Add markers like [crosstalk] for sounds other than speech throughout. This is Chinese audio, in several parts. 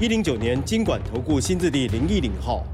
一零九年金管投顾新字地零一零号。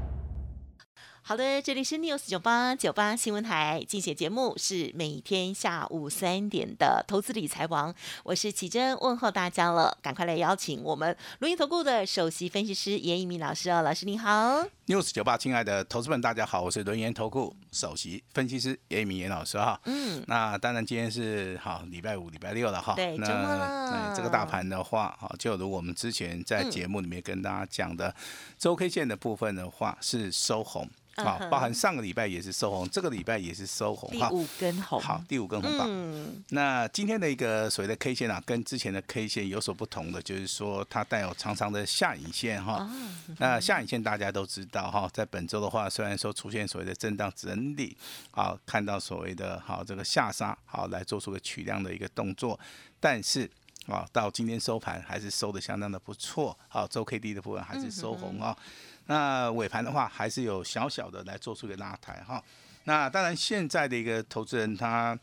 好的，这里是 news 九八九八新闻台，竞选节目是每天下午三点的投资理财王，我是启珍，问候大家了，赶快来邀请我们录音投顾的首席分析师严一鸣老师哦，老师你好。news 九八，亲爱的投资们，大家好，我是轮研投顾首席分析师严一鸣严老师哈。嗯，那当然今天是好礼拜五、礼拜六了哈。对，周末了。这个大盘的话，好，就如我们之前在节目里面跟大家讲的周 K 线的部分的话，是收红。好，包含上个礼拜也是收红，这个礼拜也是收红，第五根红，好，第五根红棒。嗯，那今天的一个所谓的 K 线啊，跟之前的 K 线有所不同的，就是说它带有长长的下影线哈。那下影线大家都知道哈，在本周的话，虽然说出现所谓的震荡整理，好，看到所谓的好这个下杀，好来做出个取量的一个动作，但是啊，到今天收盘还是收的相当的不错，好，周 K D 的部分还是收红啊。那尾盘的话，还是有小小的来做出一个拉抬哈。那当然，现在的一个投资人他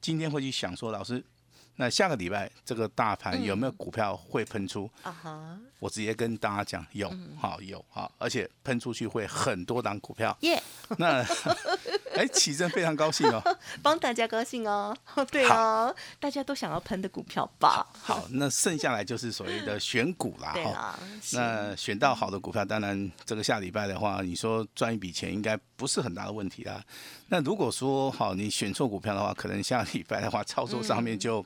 今天会去想说，老师。那下个礼拜这个大盘有没有股票会喷出？啊哈！我直接跟大家讲，有，好有，好，而且喷出去会很多档股票。耶！那 [laughs] 哎，启真非常高兴哦，[laughs] 帮大家高兴哦。[laughs] 对哦，大家都想要喷的股票吧。好，那剩下来就是所谓的选股啦。[laughs] 对啊。那选到好的股票，当然这个下礼拜的话，你说赚一笔钱应该不是很大的问题啊。那如果说好你选错股票的话，可能下礼拜的话操作上面就。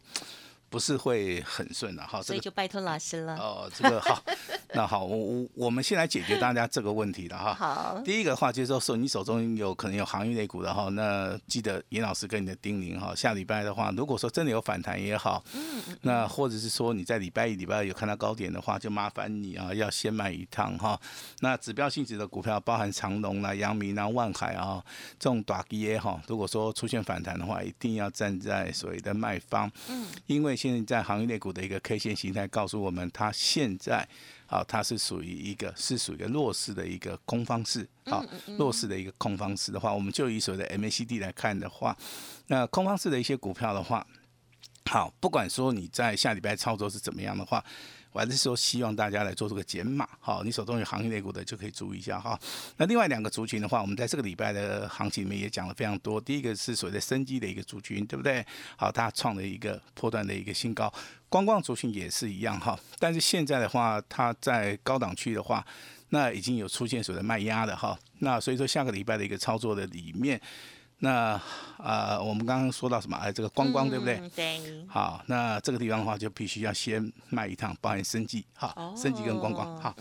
不是会很顺的哈，所以就拜托老师了。哦，这个好，[laughs] 那好，我我我们先来解决大家这个问题的哈。好，第一个的话就是说，你手中有可能有行业类股的哈，那记得严老师跟你的叮咛哈，下礼拜的话，如果说真的有反弹也好，嗯，那或者是说你在礼拜一、礼拜二有看到高点的话，就麻烦你啊，要先买一趟哈。那指标性质的股票，包含长隆啦、阳明啦、万海啊这种短跌哈，如果说出现反弹的话，一定要站在所谓的卖方，嗯，因为。现在行业类股的一个 K 线形态告诉我们，它现在啊，它是属于一个是属于一个弱势的一个空方式啊，弱势的一个空方式的话，我们就以所谓的 MACD 来看的话，那空方式的一些股票的话，好，不管说你在下礼拜操作是怎么样的话。我还是说，希望大家来做这个减码，好，你手中有行业类股的就可以注意一下哈。那另外两个族群的话，我们在这个礼拜的行情里面也讲了非常多。第一个是所谓的生机的一个族群，对不对？好，它创了一个破断的一个新高。观光族群也是一样哈，但是现在的话，它在高档区的话，那已经有出现所谓的卖压的哈。那所以说，下个礼拜的一个操作的里面。那啊，我们刚刚说到什么？哎，这个观光对不对？对。好，那这个地方的话，就必须要先卖一趟，包含生计，好，生计跟观光，好，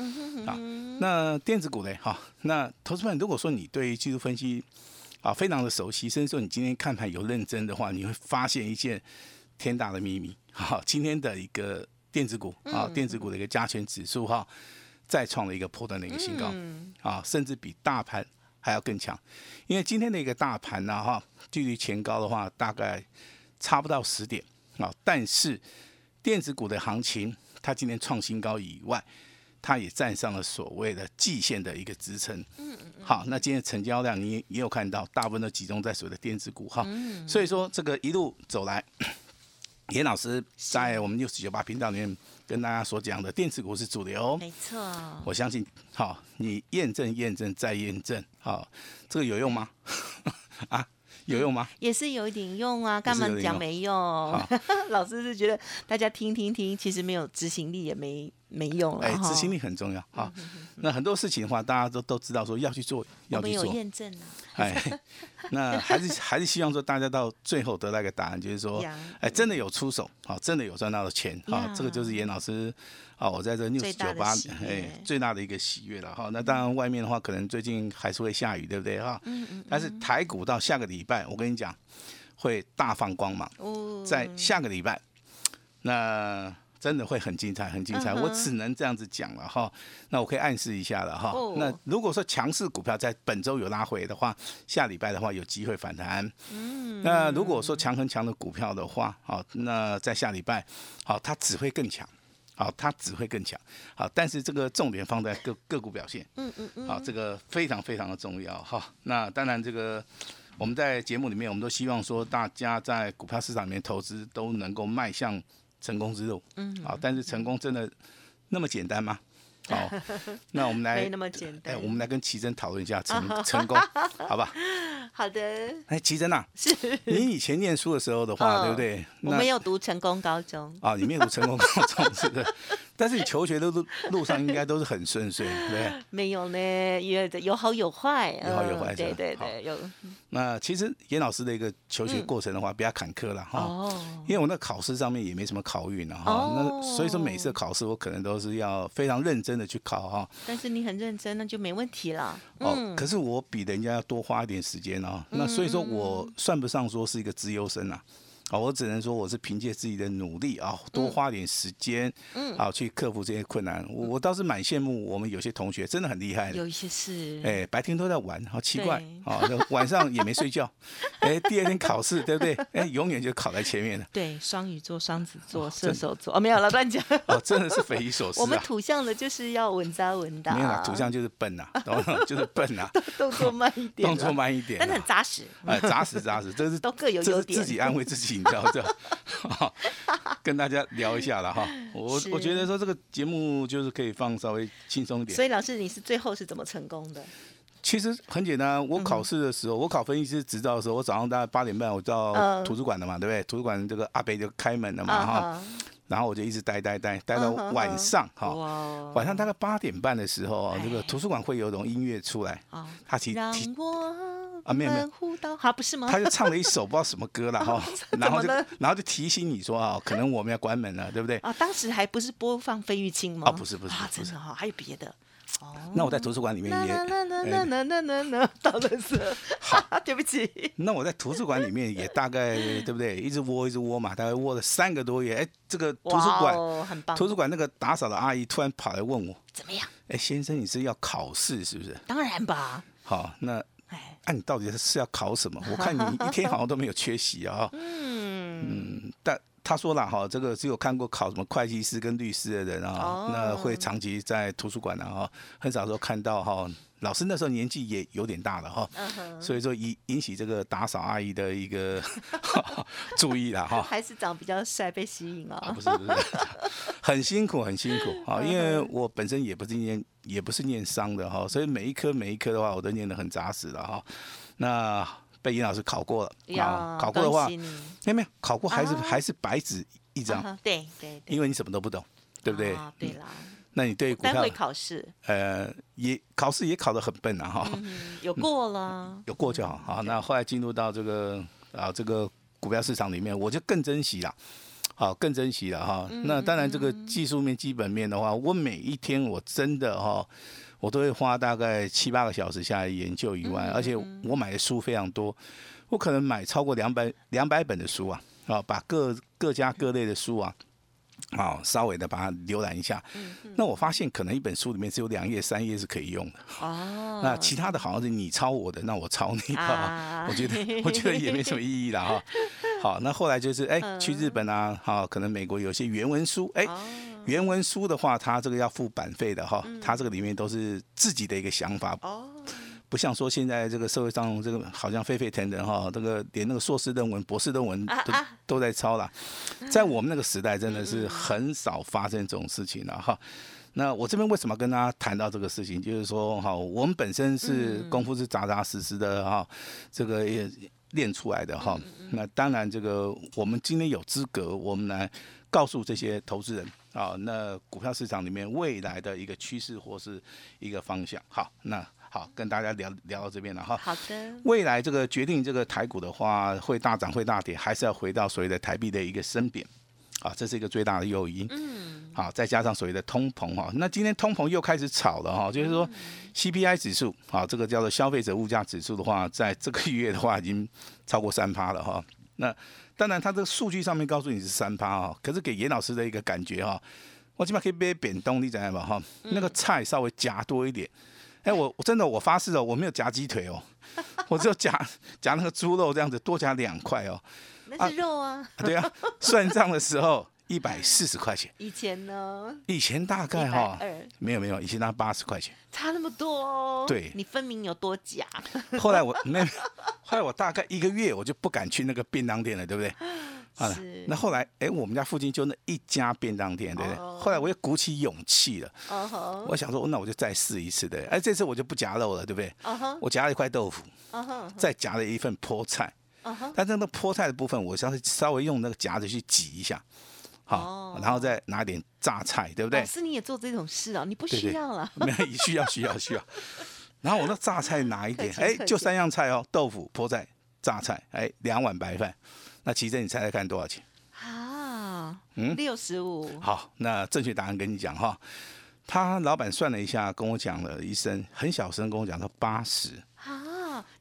好。那电子股嘞，哈，那投资们，如果说你对技术分析啊非常的熟悉，甚至说你今天看盘有认真的话，你会发现一件天大的秘密。好，今天的一个电子股啊，电子股的一个加权指数哈，再创了一个破断的一个新高，啊，甚至比大盘。还要更强，因为今天的一个大盘呢，哈，距离前高的话大概差不到十点啊。但是电子股的行情，它今天创新高以外，它也站上了所谓的季线的一个支撑。嗯嗯好，那今天成交量你也有看到，大部分都集中在所谓的电子股哈。嗯。所以说这个一路走来，[coughs] 严老师在我们六十九八频道里面。跟大家所讲的电子股是主流，没错。我相信，好，你验证、验证再验证，好，这个有用吗？[laughs] 啊，有用吗？也是有一点用啊，干嘛讲没用？[laughs] 老师是觉得大家听听听，其实没有执行力也没。没用了，哎，执行力很重要哈。那很多事情的话，大家都都知道说要去做，要去做。有验证啊。哎，那还是 [laughs] 还是希望说大家到最后得到一个答案，就是说，哎，真的有出手，好，真的有赚到的钱，好，这个就是严老师，啊，我在这六十九八，哎，最大的一个喜悦了哈。那当然外面的话，可能最近还是会下雨，对不对哈？嗯嗯。但是台股到下个礼拜，我跟你讲，会大放光芒。哦。在下个礼拜，那。真的会很精彩，很精彩。嗯我只能这样子讲了哈。那我可以暗示一下了哈。哦那如果说强势股票在本周有拉回的话，下礼拜的话有机会反弹。嗯。那如果说强很强的股票的话，好，那在下礼拜，好，它只会更强。好，它只会更强。好，但是这个重点放在个个股表现。嗯嗯嗯，好，这个非常非常的重要哈。那当然，这个我们在节目里面，我们都希望说，大家在股票市场里面投资都能够迈向成功之路。嗯，好，但是成功真的那么简单吗？[laughs] 好，那我们来没那么简哎，单。我们来跟奇珍讨论一下成 [laughs] 成功，好吧？[laughs] 好的，哎，奇珍啊，你以前念书的时候的话，嗯对不对？我没有读成功高中，啊，你没有读成功高中是的，但是你求学的路路上应该都是很顺遂，对？[laughs] 没有呢，有的有好有坏，有好有坏嗯对对对，有那其实严老师的一个求学过程的话，比较坎坷了哈。嗯哦，因为我那考试上面也没什么考运了哈，哦那所以说每次考试我可能都是要非常认真的去考哈。但是你很认真，那就没问题了。哦，嗯，可是我比人家要多花一点时间哦，那所以说我算不上说是一个资优生啊。啊，我只能说我是凭借自己的努力啊，多花点时间，嗯啊，去克服这些困难。我我倒是蛮羡慕我们有些同学，真的很厉害的。有一些是，哎，白天都在玩，好奇怪对啊！[laughs] 晚上也没睡觉，哎，第二天考试，对不对？哎，永远就考在前面了，对，双鱼座、双子座、射手座，哦，没有了，乱讲。哦，真的是匪夷所 [laughs] 思我们啊！土象的就是要稳扎稳打，没有啦，土象就是笨呐，懂吗？就是笨 [laughs] 呐，动作慢一点，动作慢一点但是很啊，扎实，哎，扎实扎实，这是都各有优点。自己安慰自己，你知道这，[laughs] 好跟大家聊一下了哈。[laughs] 我我觉得说这个节目就是可以放稍微轻松一点。所以老师，你是最后是怎么成功的？其实很简单，我嗯考试的时候，我考分析师执照的时候，我早上大概八点半我到嗯。图书馆了嘛，对不对？图书馆这个阿北就开门了嘛哈，啊然后我就一直待待待待到晚上哈，晚上大概八点半的时候，这个哎图书馆会有一种音乐出来，啊，他提让提我啊没有没有不是吗？他就唱了一首不知道什么歌了 [laughs] 哈，然后就然后就提醒你说啊，可能我们要关门了，对不对？啊，当时还不是播放费玉清吗？啊不是不是啊，不是真的哈，还有别的。哦，那我在图书馆里面也，那那那哎那那那那，到了是，对不起，那我在图书馆里面也大概对不对？一直窝一直窝嘛，大概窝了三个多月。哎，这个图书哇馆哦很棒，图书馆那个打扫的阿姨突然跑来问我，怎么样？哎，先生你是要考试是不是？当然吧，好，那哎，啊你到底是要考什么？我看你一天 [laughs] 好像都没有缺席啊。嗯，嗯，但他说了哈，这个只有看过考什么会计师跟律师的人啊，哦那会长期在图书馆啊，哈，很少说看到哈。老师那时候年纪也有点大了哈，所以说引引起这个打扫阿姨的一个 [laughs] 注意了哈。还是长比较帅被吸引哦，啊不，是不是，很辛苦很辛苦啊，因为我本身也不是念也不是念商的哈，所以每一科每一科的话，我都念得很扎实了哈。那被严老师考过了啊，，考过的话没有没有考过还是啊。还是白纸一张，啊对对对，因为你什么都不懂，对不对？啊对啦，那你对股票单位考试，呃也考试也考得很笨啊哈，嗯，有过了，[laughs] 有过就好。好，那后来进入到这个啊这个股票市场里面，我就更珍惜了。好，更珍惜了哈。那当然，这个技术面、基本面的话，我每一天我真的哈，我都会花大概七八个小时下来研究以外，而且我买的书非常多，我可能买超过两百两百本的书啊，啊，把各各家各类的书啊。好，稍微的把它浏览一下，那我发现可能一本书里面只有两页、三页是可以用的。哦，[laughs] 那其他的好像是你抄我的，那我抄你的啊，[laughs] 我觉得我觉得也没什么意义了哈。好，那后来就是哎，去日本啊，好，可能美国有些原文书，哎，哦。原文书的话，它这个要付版费的哈，它这个里面都是自己的一个想法，哦，不像说现在这个社会上这个好像沸沸腾腾哈，这个连那个硕士论文、博士论文都都在抄了，在我们那个时代真的是很少发生这种事情了哈。那我这边为什么跟大家谈到这个事情，就是说哈，我们本身是功夫是扎扎实实的哈，这个也练出来的哈。那当然，这个我们今天有资格，我们来告诉这些投资人啊，那股票市场里面未来的一个趋势或是一个方向。好，那好，跟大家聊聊到这边了哈。好的，未来这个决定这个台股的话，会大涨会大跌，还是要回到所谓的台币的一个升贬啊，这是一个最大的诱因。嗯，好，再加上所谓的通膨哈，那今天通膨又开始炒了哈，就是说 CPI 指数啊，这个叫做消费者物价指数的话，在这个月的话已经超过三趴了哈。那当然它这个数据上面告诉你是三趴啊，可是给严老师的一个感觉哈、我起码可以被扁冬，你知道吗？哈，那个菜稍微夹多一点。哎、我我真的我发誓哦，我没有夹鸡腿哦，[laughs] 我只有夹夹那个猪肉这样子，多夹两块哦。那是肉啊。对啊，算账的时候一百四十块钱，以前呢，以前大概哈、120没有没有，以前大概八十块钱。差那么多哦。对你分明有多假。后来我没有，后来我大概一个月我就不敢去那个便当店了，对不对？啊是，那后来哎，我们家附近就那一家便当店，对不对？哦后来我又鼓起勇气了，我想说，那我就再试一次，对。哎，这次我就不夹肉了，对不对？我夹了一块豆腐，再夹了一份菠菜，但是那个菠菜的部分，我稍微稍微用那个夹子去挤一下，好哦，然后再拿点榨菜，对不对老？师你也做这种事啊，你不需要了。没有，需要需要需要。然后我那榨菜拿一点 [laughs] 哎，就三样菜哦，豆腐、菠菜、榨菜，哎，两碗白饭。那奇珍，你猜猜看多少钱？啊，嗯六十五，好，那正确答案跟你讲哈。他老板算了一下，跟我讲了一声，很小声跟我讲说八十。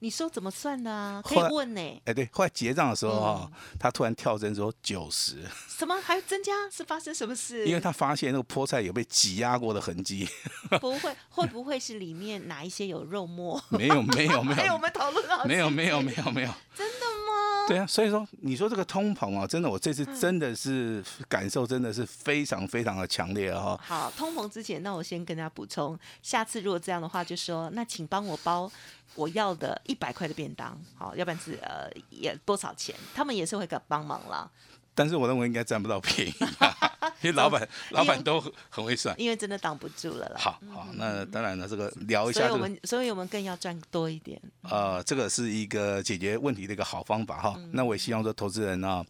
啊，你说怎么算的啊？可以问呢。哎，对，后来结账的时候哈，嗯他突然跳针说九十，什么还增加？是发生什么事？因为他发现那个菠菜有被挤压过的痕迹。[laughs] 不会，会不会是里面哪一些有肉末？没有，没有，[laughs] 没有，我，们讨论好没有，没有，没有，没有。真的吗？对啊，所以说你说这个通膨啊，真的，我这次嗯真的是感受真的是非常非常的强烈啊！哈。好，通膨之前，那我先跟大家补充，下次如果这样的话，就说那请帮我包我要的一百块的便当，好，要不然是呃也多少钱，他们也是会给帮忙啦，但是我认为应该占不到便宜、[laughs] 啊，因为老板老板都很会算。因为真的挡不住了啦。好好，那当然了，这个聊一下所以我们所以我们更要赚多一点。呃，这个是一个解决问题的一个好方法哈。嗯那我也希望说，投资人呢，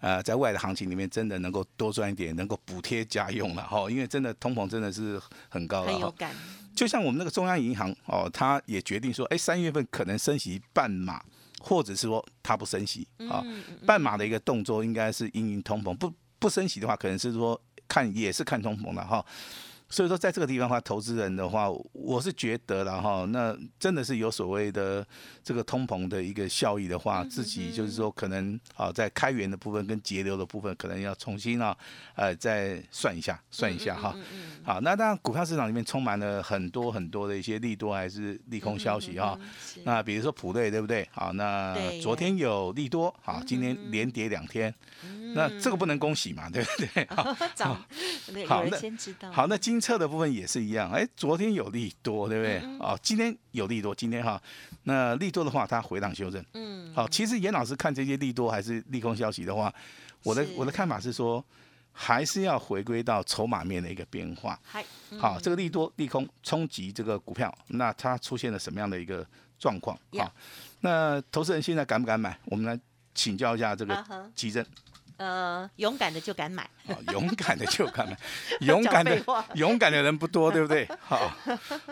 呃，在未来的行情里面，真的能够多赚一点，能够补贴家用了哈。因为真的通膨真的是很高了。很有感，就像我们那个中央银行哦，他也决定说，哎，三月份可能升息半码，或者是说它不升息啊。半码的一个动作应该是因应通膨，不不升息的话，可能是说看也是看通膨的哈。所以说，在这个地方的话，投资人的话，我是觉得了哈，那真的是有所谓的这个通膨的一个效益的话，自己就是说可能啊，在开源的部分跟节流的部分，可能要重新啊，呃，再算一下，算一下哈。好，那当然，股票市场里面充满了很多很多的一些利多还是利空消息哈。那比如说普瑞对不对？好，那昨天有利多，好，今天连跌两天，那这个不能恭喜嘛，对不对？[laughs] 好，好那。好，那金策的部分也是一样，哎，昨天有利多，对不对？嗯哦，今天有利多，今天哈，那利多的话，它回档修正。嗯，好，其实严老师看这些利多还是利空消息的话，我的我的看法是说，还是要回归到筹码面的一个变化。好，这个利多利空冲击这个股票，那它出现了什么样的一个状况？呀好，那投资人现在敢不敢买？我们来请教一下这个基正。呃，勇敢的就敢买，啊，勇敢的就敢买，[laughs] 勇敢的勇敢的人不多，对不对？[laughs] 好，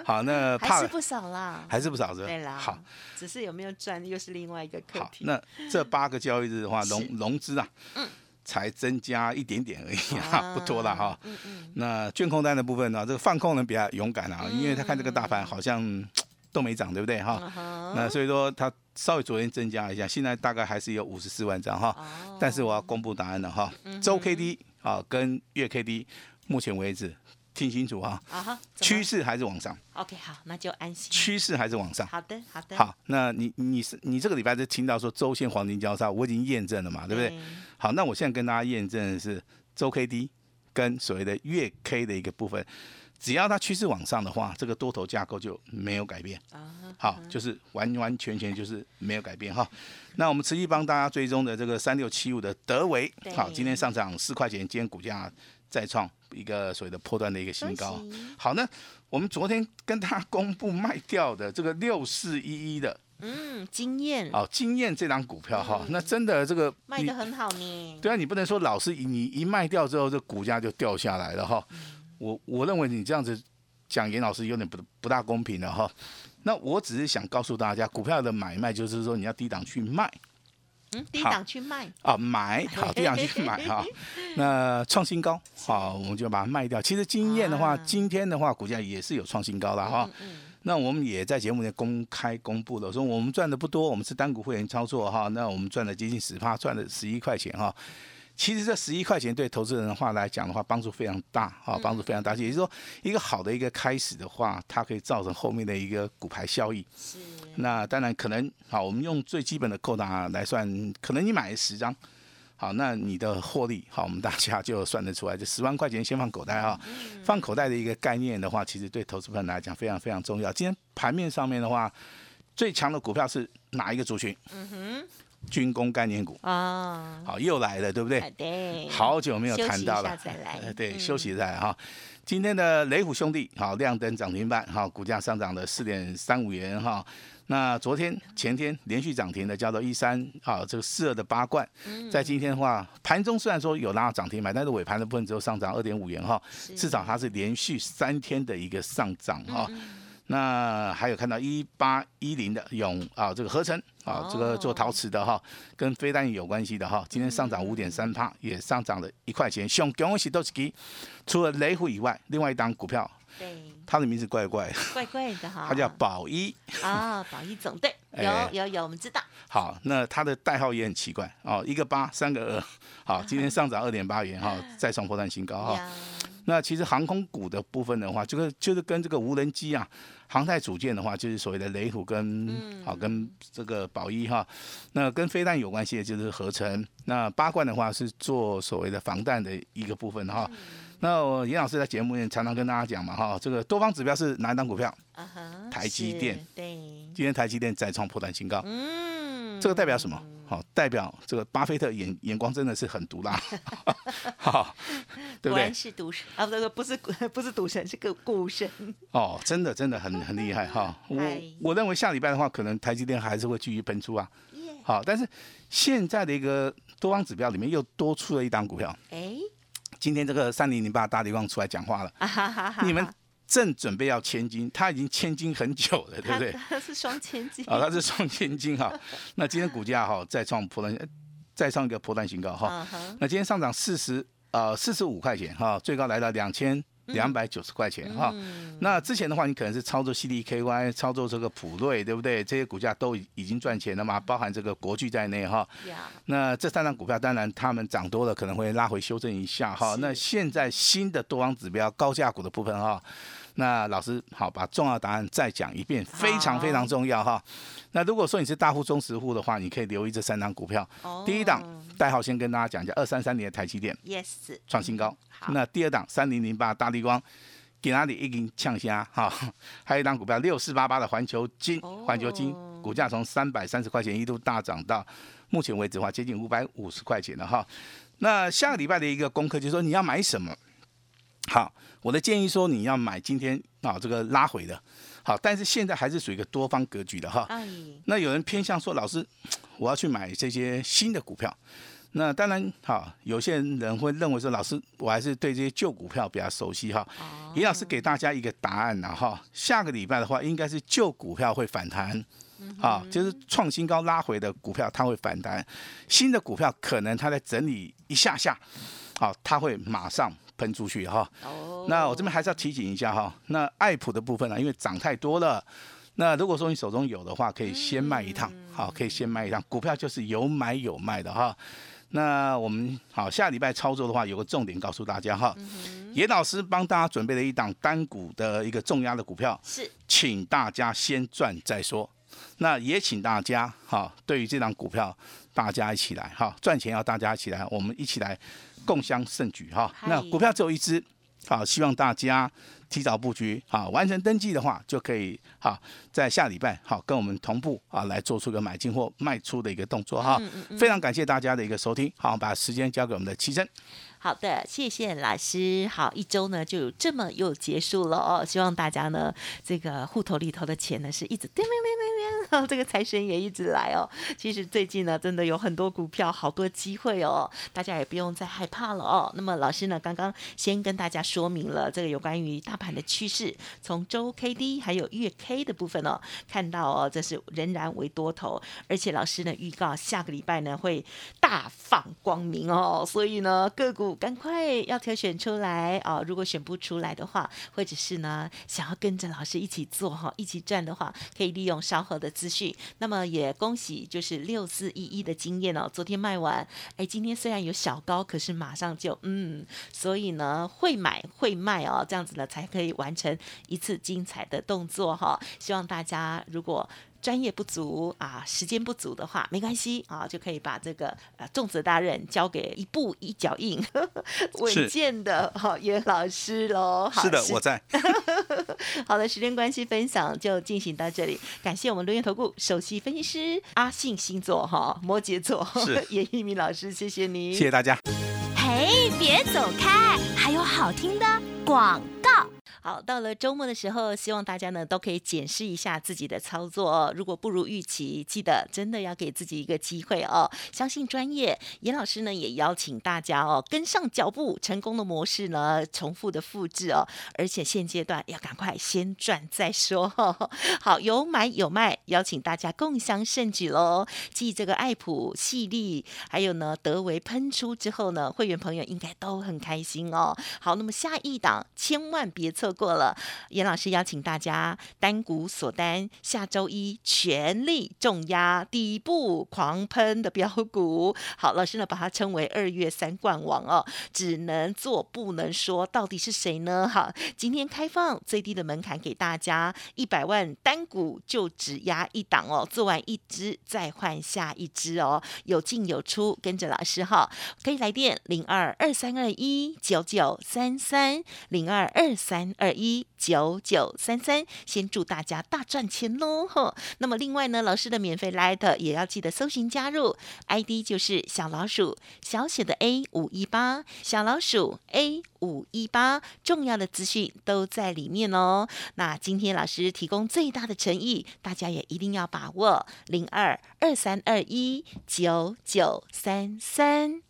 好，那怕还是不少啦。还是不少是吧？对啦，好，，只是有没有赚又是另外一个课好，题。那这八个交易日的话，融融资啊，才增加一点点而已啊，不多了哈。嗯嗯，那券空单的部分呢，这个放空人比较勇敢啊，因为他看这个大嗯盘好像都没涨，对不对？哈？嗯那所以说他稍微昨天增加一下，现在大概还是有五十四万张哈。哦但是我要公布答案了哈，嗯周 K D 啊跟月 K D，目前为止听清楚哈，趋势还是往上，OK 好，那就安心。趋势还是往上。好的好的，好，那你你是你这个礼拜就听到说周线黄金交叉，我已经验证了嘛，对不对？好，那我现在跟大家验证的是周 K D 跟所谓的月 K 的一个部分，只要它趋势往上的话，这个多头架构就没有改变。啊，好，就是完完全全就是没有改变哈。那我们持续帮大家追踪的这个三六七五的德维，好，今天上涨四块钱，今天股价再创一个所谓的破断的一个新高好，那我们昨天跟大家公布卖掉的这个六四一一的嗯，经验哦，经验这张股票哈，那真的这个嗯卖你的很好呢。对啊，你不能说老是你一卖掉之后，这股价就掉下来了哈。嗯我我认为你这样子讲严老师有点不不大公平了哈。那我只是想告诉大家，股票的买卖就是说你要低档去卖嗯，低档去卖，啊，买好低档去买哈。[laughs] 那创新高好，我们就把它卖掉。其实经验的话，啊今天的话股价也是有创新高了哈。嗯那我们也在节目内公开公布了，说我们赚的不多，我们是单股会员操作哈，那我们赚了接近十趴，赚了十一块钱哈。其实这十一块钱对投资人的话来讲的话，帮助非常大啊，帮助非常大。也就是说，一个好的一个开始的话，它可以造成后面的一个股牌效益。是，那当然可能好，我们用最基本的扣打来算，可能你买十张，好，那你的获利好，我们大家就算得出来，就十万块钱先放口袋哈。放口袋的一个概念的话，其实对投资人来讲非常非常重要。今天盘面上面的话，最强的股票是哪一个族群？嗯哼。军工概念股。啊，好又来了，对不对？对，好久没有谈到了，再来，对，休息再来哈。今天的雷虎兄弟好亮灯涨停板，好股价上涨了四点三五元哈。那昨天前天连续涨停的叫做一三好这个四二的八冠，在今天的话盘中虽然说有拉到涨停板，但是尾盘的部分只有上涨二点五元哈，至少它是连续三天的一个上涨哈。那还有看到一八一零的永啊，这个合成啊，这个做陶瓷的哈，跟飞弹有关系的哈，今天上涨五点三帕，也上涨了一块钱。熊恭喜都是给，除了雷虎以外，另外一档股票，对，它的名字怪怪，怪怪的哈，它叫宝一。啊，宝一总队，[laughs] 有有有，我们知道。好，那它的代号也很奇怪哦，一个八，三个二，好，今天上涨二点八元哈，再创破断新高哈。那其实航空股的部分的话，这个就是跟这个无人机啊。航太组件的话，就是所谓的雷虎跟好跟这个宝一哈，那跟飞弹有关系的就是合成。那八冠的话是做所谓的防弹的一个部分哈。那我严老师在节目里常常跟大家讲嘛哈，这个多方指标是哪一档股票？台积电。对。今天台积电再创破断新高。嗯。这个代表什么？好，代表这个巴菲特眼眼光真的是很毒辣，[laughs] 好，对不对？是赌神啊，不是不是 [laughs] 不是赌神，是个股神。哦，真的真的很很厉害哈。我我认为下礼拜的话，可能台积电还是会继续喷出啊。好，但是现在的一个多方指标里面又多出了一档股票。哎，今天这个三零零八大地方出来讲话了，你们。正准备要千金，他已经千金很久了，对不对？他是双千金啊，[laughs] 他是双千金哈。[laughs] 那今天股价哈再创破断，再创一个破断新高哈。那今天上涨四十呃四十五块钱哈，最高来到两千。两百九十块钱哈，那之前的话，你可能是操作 CDKY，操作这个普瑞，对不对？这些股价都已经赚钱了嘛，包含这个国巨在内哈。那这三张股票，当然他们涨多了，可能会拉回修正一下哈。那现在新的多方指标高价股的部分哈，那老师好，把重要答案再讲一遍，非常非常重要哈。那如果说你是大户、中实户的话，你可以留意这三张股票。第一档代号先跟大家讲一下，二三三年的台积电，yes，创新高。那第二档三零零八大立光，给哪里一根呛虾哈？[laughs] 还有一档股票六四八八的环球金，环球金股价从三百三十块钱一度大涨到目前为止的话接近五百五十块钱了哈。那下个礼拜的一个功课就是说你要买什么？好，我的建议说你要买今天啊这个拉回的。好，但是现在还是属于一个多方格局的哈。那有人偏向说，老师，我要去买这些新的股票。那当然，好，有些人会认为说，老师，我还是对这些旧股票比较熟悉哈。李老师给大家一个答案了哈，下个礼拜的话，应该是旧股票会反弹，啊，就是创新高拉回的股票它会反弹，新的股票可能它在整理一下下，好，它会马上。喷出去哈，那我这边还是要提醒一下哈，那爱普的部分呢，因为涨太多了，那如果说你手中有的话，可以先卖一趟，好，可以先卖一趟，股票就是有买有卖的哈。那我们好下礼拜操作的话，有个重点告诉大家哈，严老师帮大家准备了一档单股的一个重压的股票，是，请大家先赚再说。那也请大家哈，对于这档股票，大家一起来哈，赚钱要大家一起来，我们一起来。共襄盛举哈，那股票只有一只，好，希望大家提早布局，好，完成登记的话就可以，好，在下礼拜好跟我们同步啊，来做出个买进或卖出的一个动作哈。非常感谢大家的一个收听，好，把时间交给我们的七珍。好的，谢谢老师。好，一周呢就这么又结束了哦。希望大家呢，这个户头里头的钱呢是一直叮叮叮叮叮，[laughs] 这个财神也一直来哦。其实最近呢，真的有很多股票，好多机会哦，大家也不用再害怕了哦。那么老师呢，刚刚先跟大家说明了这个有关于大盘的趋势，从周 K D 还有月 K 的部分哦，看到哦，这是仍然为多头，而且老师呢预告下个礼拜呢会大放光明哦，所以呢个股。赶快要挑选出来哦。如果选不出来的话，或者是呢想要跟着老师一起做哈，一起赚的话，可以利用稍后的资讯。那么也恭喜，就是六四一一的经验哦，昨天卖完，哎，今天虽然有小高，可是马上就嗯，所以呢会买会卖哦，这样子呢才可以完成一次精彩的动作哈。希望大家如果。专业不足啊，时间不足的话，没关系啊，就可以把这个呃重责大任交给一步一脚印、[laughs] 稳健的哈袁老师喽。是的，我在。[laughs] 好的，时间关系，分享就进行到这里。感谢我们留言投顾首席分析师阿信星座哈摩羯座 [laughs] 严一鸣老师，谢谢你，谢谢大家。嘿，别走开，还有好听的广告。好，到了周末的时候，希望大家呢都可以检视一下自己的操作哦。如果不如预期，记得真的要给自己一个机会哦。相信专业，严老师呢也邀请大家哦跟上脚步，成功的模式呢重复的复制哦。而且现阶段要赶快先赚再说。好，有买有卖，邀请大家共享盛举喽。继这个爱普、细粒，还有呢德维喷出之后呢，会员朋友应该都很开心哦。好，那么下一档千万别错。过了，严老师邀请大家单股锁单，下周一全力重压底部狂喷的标股。好，老师呢把它称为二月三冠王哦，只能做不能说，到底是谁呢？好，今天开放最低的门槛给大家，一百万单股就只压一档哦，做完一支再换下一支哦，有进有出，跟着老师哈，可以来电零二二三二一九九三三零二二三。二一九九三三，先祝大家大赚钱喽！哈，那么另外呢，老师的免费 Light 也要记得搜寻加入，ID 就是小老鼠小写的 A 五一八，小老鼠 A 五一八，重要的资讯都在里面哦。那今天老师提供最大的诚意，大家也一定要把握零二二三二一九九三三。